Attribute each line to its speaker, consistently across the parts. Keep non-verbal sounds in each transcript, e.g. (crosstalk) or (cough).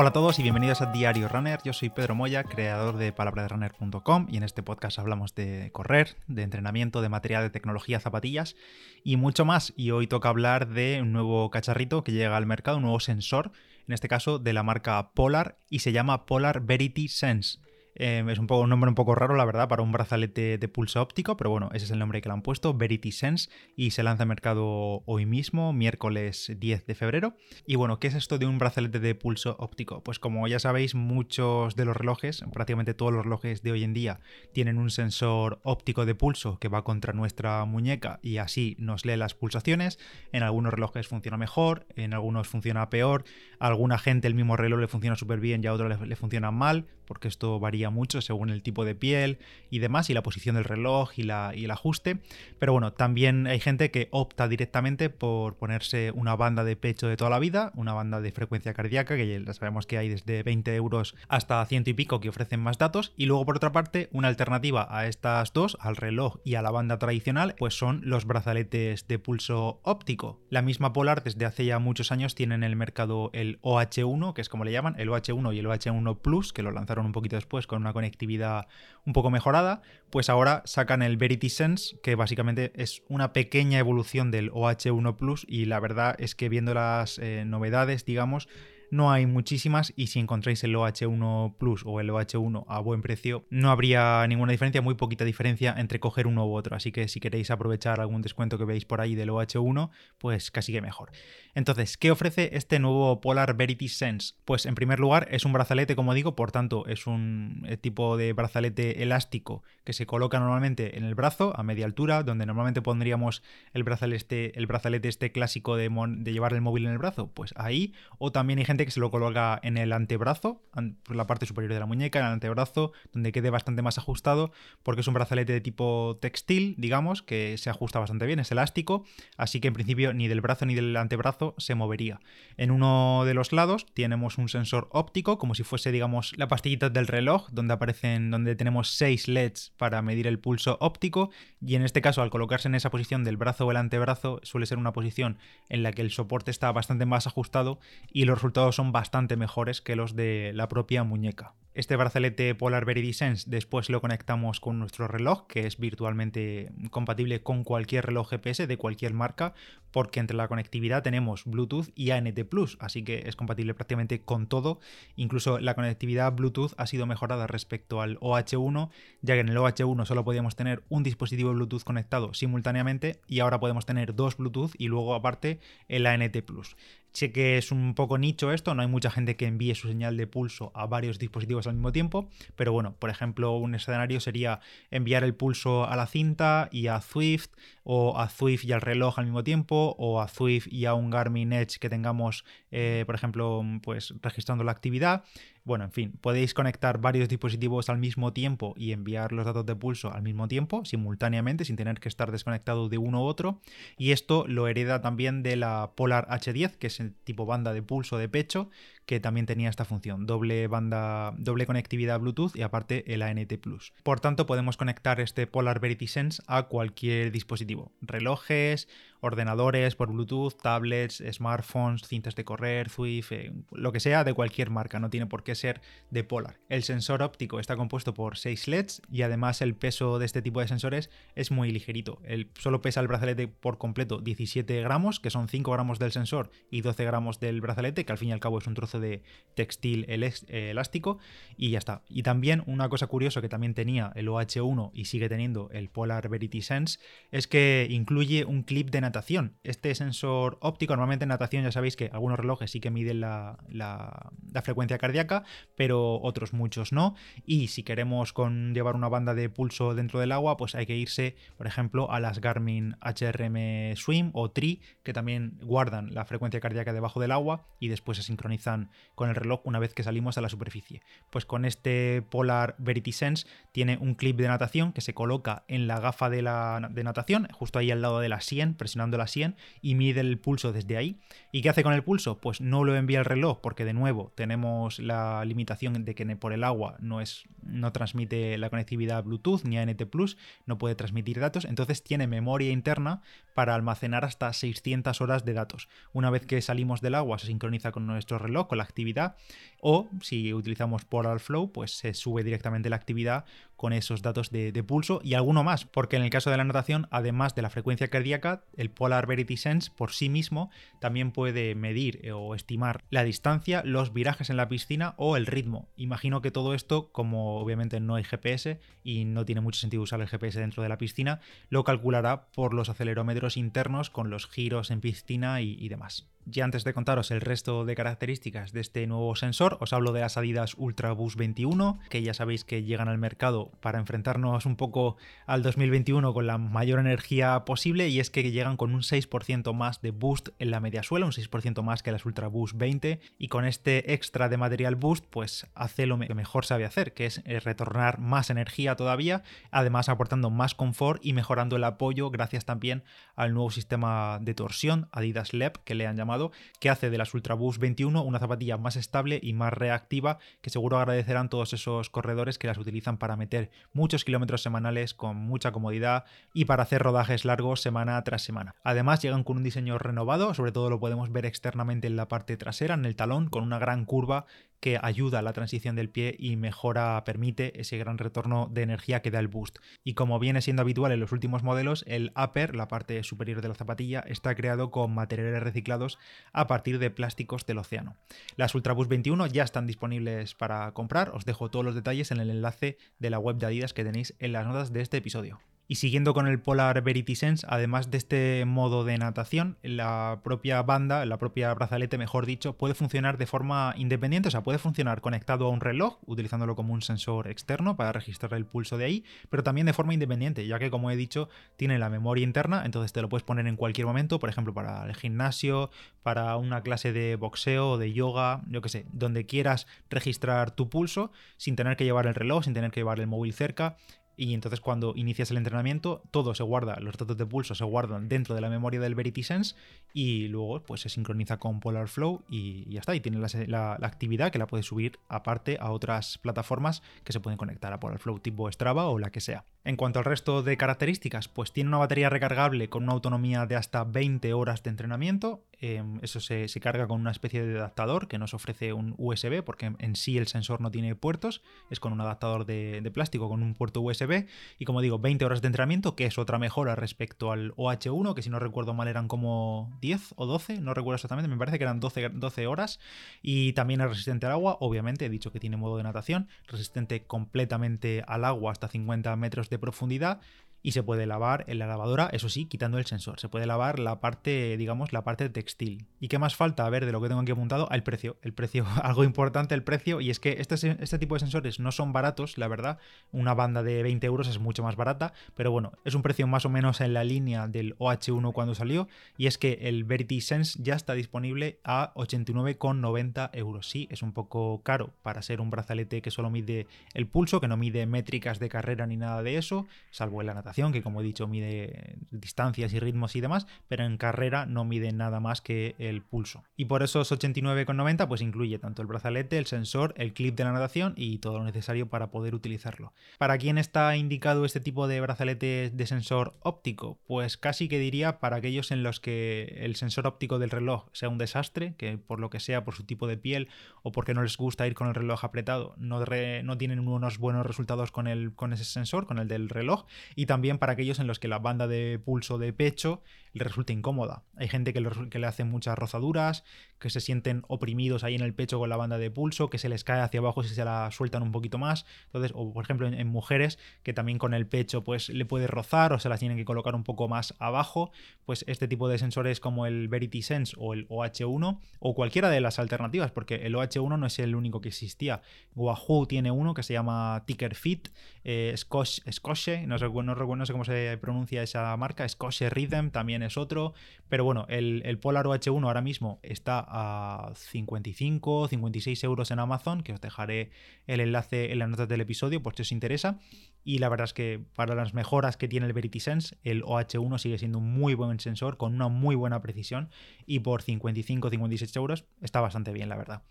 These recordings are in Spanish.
Speaker 1: Hola a todos y bienvenidos a Diario Runner. Yo soy Pedro Moya, creador de palabraderunner.com y en este podcast hablamos de correr, de entrenamiento, de material de tecnología, zapatillas y mucho más. Y hoy toca hablar de un nuevo cacharrito que llega al mercado, un nuevo sensor, en este caso de la marca Polar y se llama Polar Verity Sense. Em, es un, nombre un poco raro, la verdad, para un brazalete de pulso óptico, pero bueno, ese es el nombre que le han puesto, Verity Sense, y se lanza al mercado hoy mismo, miércoles 10 de febrero. Y bueno, ¿qué es esto de un brazalete de pulso óptico? Pues como ya sabéis, muchos de los relojes, prácticamente todos los relojes de hoy en día, tienen un sensor óptico de pulso que va contra nuestra muñeca y así nos lee las pulsaciones. En algunos relojes funciona mejor, en algunos funciona peor, a alguna gente el mismo reloj le funciona súper bien y a otro le, le funciona mal, porque esto varía mucho según el tipo de piel y demás, y la posición del reloj y, la, y el ajuste. Pero bueno, también hay gente que opta directamente por ponerse una banda de pecho de toda la vida, una banda de frecuencia cardíaca, que ya sabemos que hay desde 20 euros hasta ciento y pico que ofrecen más datos. Y luego, por otra parte, una alternativa a estas dos, al reloj y a la banda tradicional, pues son los brazaletes de pulso óptico. La misma Polar desde hace ya muchos años tiene en el mercado el OH1, que es como le llaman, el OH1 y el OH1 Plus, que lo lanzaron un poquito después con una conectividad un poco mejorada, pues ahora sacan el Verity Sense, que básicamente es una pequeña evolución del OH1 Plus y la verdad es que viendo las eh, novedades, digamos, no hay muchísimas y si encontráis el OH1 Plus o el OH1 a buen precio, no habría ninguna diferencia, muy poquita diferencia entre coger uno u otro. Así que si queréis aprovechar algún descuento que veis por ahí del OH1, pues casi que mejor. Entonces, ¿qué ofrece este nuevo Polar Verity Sense? Pues en primer lugar es un brazalete, como digo, por tanto es un eh, tipo de brazalete elástico que se coloca normalmente en el brazo a media altura, donde normalmente pondríamos el brazalete, el brazalete este clásico de, de llevar el móvil en el brazo, pues ahí, o también hay gente que se lo coloca en el antebrazo, por la parte superior de la muñeca, en el antebrazo, donde quede bastante más ajustado, porque es un brazalete de tipo textil, digamos, que se ajusta bastante bien, es elástico, así que en principio ni del brazo ni del antebrazo se movería. En uno de los lados tenemos un sensor óptico, como si fuese, digamos, la pastillita del reloj, donde aparecen, donde tenemos 6 LEDs para medir el pulso óptico, y en este caso, al colocarse en esa posición del brazo o el antebrazo, suele ser una posición en la que el soporte está bastante más ajustado y los resultados son bastante mejores que los de la propia muñeca. Este brazalete Polar Sense después lo conectamos con nuestro reloj, que es virtualmente compatible con cualquier reloj GPS de cualquier marca, porque entre la conectividad tenemos Bluetooth y ANT Plus, así que es compatible prácticamente con todo. Incluso la conectividad Bluetooth ha sido mejorada respecto al OH1, ya que en el OH1 solo podíamos tener un dispositivo Bluetooth conectado simultáneamente y ahora podemos tener dos Bluetooth y luego aparte el ANT Plus. Sé que es un poco nicho esto, no hay mucha gente que envíe su señal de pulso a varios dispositivos al mismo tiempo, pero bueno, por ejemplo, un escenario sería enviar el pulso a la cinta y a Swift, o a Swift y al reloj al mismo tiempo, o a Swift y a un Garmin Edge que tengamos, eh, por ejemplo, pues registrando la actividad. Bueno, en fin, podéis conectar varios dispositivos al mismo tiempo y enviar los datos de pulso al mismo tiempo, simultáneamente, sin tener que estar desconectado de uno u otro. Y esto lo hereda también de la Polar H10, que es el tipo banda de pulso de pecho, que también tenía esta función, doble banda, doble conectividad Bluetooth y aparte el ANT Plus. Por tanto, podemos conectar este Polar Verity Sense a cualquier dispositivo, relojes, ordenadores por Bluetooth, tablets, smartphones, cintas de correr, Swift, eh, lo que sea de cualquier marca, no tiene por qué ser de Polar. El sensor óptico está compuesto por 6 LEDs y además el peso de este tipo de sensores es muy ligerito. El, solo pesa el brazalete por completo 17 gramos, que son 5 gramos del sensor y 12 gramos del brazalete, que al fin y al cabo es un trozo de textil elástico y ya está. Y también una cosa curiosa que también tenía el OH1 y sigue teniendo el Polar Verity Sense es que incluye un clip de natación. Este sensor óptico, normalmente en natación ya sabéis que algunos relojes sí que miden la, la, frecuencia cardíaca, pero otros muchos no. Y si queremos con llevar una banda de pulso dentro del agua, pues hay que irse, por ejemplo, a las Garmin HRM Swim o Tri, que también guardan la frecuencia cardíaca debajo del agua y después se sincronizan con el reloj una vez que salimos a la superficie. Pues con este Polar Verity Sense tiene un clip de natación que se coloca en la gafa de, la, de natación, justo ahí al lado de la sien, presionando la sien, y mide el pulso desde ahí. ¿Y qué hace con el pulso? Pues no lo envía el reloj, porque de nuevo tenemos la limitación de que por el agua no, es, no transmite la conectividad Bluetooth ni ANT Plus, no puede transmitir datos, entonces tiene memoria interna para almacenar hasta 600 horas de datos. Una vez que salimos del agua se sincroniza con nuestro reloj, con la actividad o si utilizamos Polar Flow, pues se sube directamente la actividad con esos datos de, pulso y alguno más, porque en el caso de la natación, además de la frecuencia cardíaca, el Polar Verity Sense por sí mismo también puede medir eh, o estimar la distancia, los virajes en la piscina o el ritmo. Imagino que todo esto, como obviamente no hay GPS y no tiene mucho sentido usar el GPS dentro de la piscina, lo calculará por los acelerómetros internos con los giros en piscina y demás. Ya antes de contaros el resto de características de este nuevo sensor, os hablo de las Adidas Ultra Boost 21, que ya sabéis que llegan al mercado para enfrentarnos un poco al 2021 con la mayor energía posible, y es que llegan con un 6% más de boost en la media suela, un 6% más que las Ultra Boost 20, y con este extra de material boost, pues hace lo que mejor sabe hacer, que es eh, retornar más energía todavía, además aportando más confort y mejorando el apoyo gracias también al nuevo sistema de torsión Adidas LEP que le han llamado que hace de las Ultra Boost 21 una zapatilla más estable y más reactiva que seguro agradecerán todos esos corredores que las utilizan para meter muchos kilómetros semanales con mucha comodidad y para hacer rodajes largos semana tras semana. Además llegan con un diseño renovado, sobre todo lo podemos ver externamente en la parte trasera, en el talón, con una gran curva que ayuda a la transición del pie y mejora, permite ese gran retorno de energía que da el boost. Y como viene siendo habitual en los últimos modelos, el upper, la parte superior de la zapatilla, está creado con materiales reciclados a partir de plásticos del océano. Las Ultraboost 21 ya están disponibles para comprar, os dejo todos los detalles en el enlace de la web de Adidas que tenéis en las notas de este episodio. Y siguiendo con el Polar Verity Sense, además de este modo de natación, la propia banda, la propia brazalete, mejor dicho, puede funcionar de forma independiente, o sea, puede funcionar conectado a un reloj, utilizándolo como un sensor externo para registrar el pulso de ahí, pero también de forma independiente, ya que como he dicho, tiene la memoria interna, entonces te lo puedes poner en cualquier momento, por ejemplo, para el gimnasio, para una clase de boxeo de yoga, yo que sé, donde quieras registrar tu pulso sin tener que llevar el reloj, sin tener que llevar el móvil cerca y entonces cuando inicias el entrenamiento todo se guarda, los datos de pulso se guardan dentro de la memoria del Verity Sense y luego pues se sincroniza con Polar Flow y ya está, y tiene la, actividad que la puedes subir aparte a otras plataformas que se pueden conectar a Polar Flow tipo Strava o la que sea. En cuanto al resto de características, pues tiene una batería recargable con una autonomía de hasta 20 horas de entrenamiento. Em, eso se, carga con una especie de adaptador que nos ofrece un USB, porque en sí el sensor no tiene puertos, es con un adaptador de, de, plástico con un puerto USB. Y como digo, 20 horas de entrenamiento, que es otra mejora respecto al OH1, que si no recuerdo mal eran como 10 o 12, no recuerdo exactamente, me parece que eran 12, 12 horas. Y también es resistente al agua, obviamente, he dicho que tiene modo de natación, resistente completamente al agua hasta 50 metros de profundidad y se puede lavar en la lavadora, eso sí, quitando el sensor. Se puede lavar la parte, digamos, la parte textil. ¿Y qué más falta? A ver, de lo que tengo aquí apuntado, el precio. El precio, (laughs) algo importante el precio, y es que este, este tipo de sensores no son baratos, la verdad. Una banda de 20 euros es mucho más barata, pero bueno, es un precio más o menos en la línea del OH1 cuando salió, y es que el Verity Sense ya está disponible a 89,90 euros. Sí, es un poco caro para ser un brazalete que solo mide el pulso, que no mide métricas de carrera ni nada de eso, salvo en la que como he dicho mide distancias y ritmos y demás, pero en carrera no mide nada más que el pulso. Y por esos 89,90 pues incluye tanto el brazalete, el sensor, el clip de la natación y todo lo necesario para poder utilizarlo. ¿Para quién está indicado este tipo de brazalete de sensor óptico? Pues casi que diría para aquellos en los que el sensor óptico del reloj sea un desastre, que por lo que sea, por su tipo de piel o porque no les gusta ir con el reloj apretado, no, no tienen unos buenos resultados con, el, con ese sensor, con el del reloj, y también también para aquellos en los que la banda de pulso de pecho le resulta incómoda. Hay gente que le, que le hace muchas rozaduras, que se sienten oprimidos ahí en el pecho con la banda de pulso, que se les cae hacia abajo si se la sueltan un poquito más. Entonces, o por ejemplo en, mujeres que también con el pecho pues le puede rozar o se las tienen que colocar un poco más abajo, pues este tipo de sensores como el Verity Sense o el OH1 o cualquiera de las alternativas, porque el OH1 no es el único que existía. Wahoo tiene uno que se llama Ticker Fit, eh, Scotch, no, sé, no, sé cómo se pronuncia esa marca, Scotch Rhythm también es otro. Pero bueno, el, Polar OH1 ahora mismo está a 55, 56 euros en Amazon, que os dejaré el enlace en las notas del episodio por si os interesa. Y la verdad es que para las mejoras que tiene el Verity Sense, el OH1 sigue siendo un muy buen sensor con una muy buena precisión y por 55-56 euros está bastante bien, la verdad.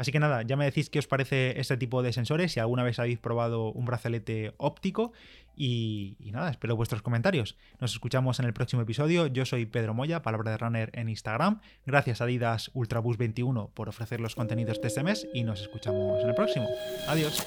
Speaker 1: Así que nada, ya me decís qué os parece este tipo de sensores, si alguna vez habéis probado un brazalete óptico Y, nada, espero vuestros comentarios. Nos escuchamos en el próximo episodio. Yo soy Pedro Moya, palabra de runner en Instagram. Gracias a Adidas Ultrabus 21 por ofrecer los contenidos de este mes y nos escuchamos en el próximo. Adiós.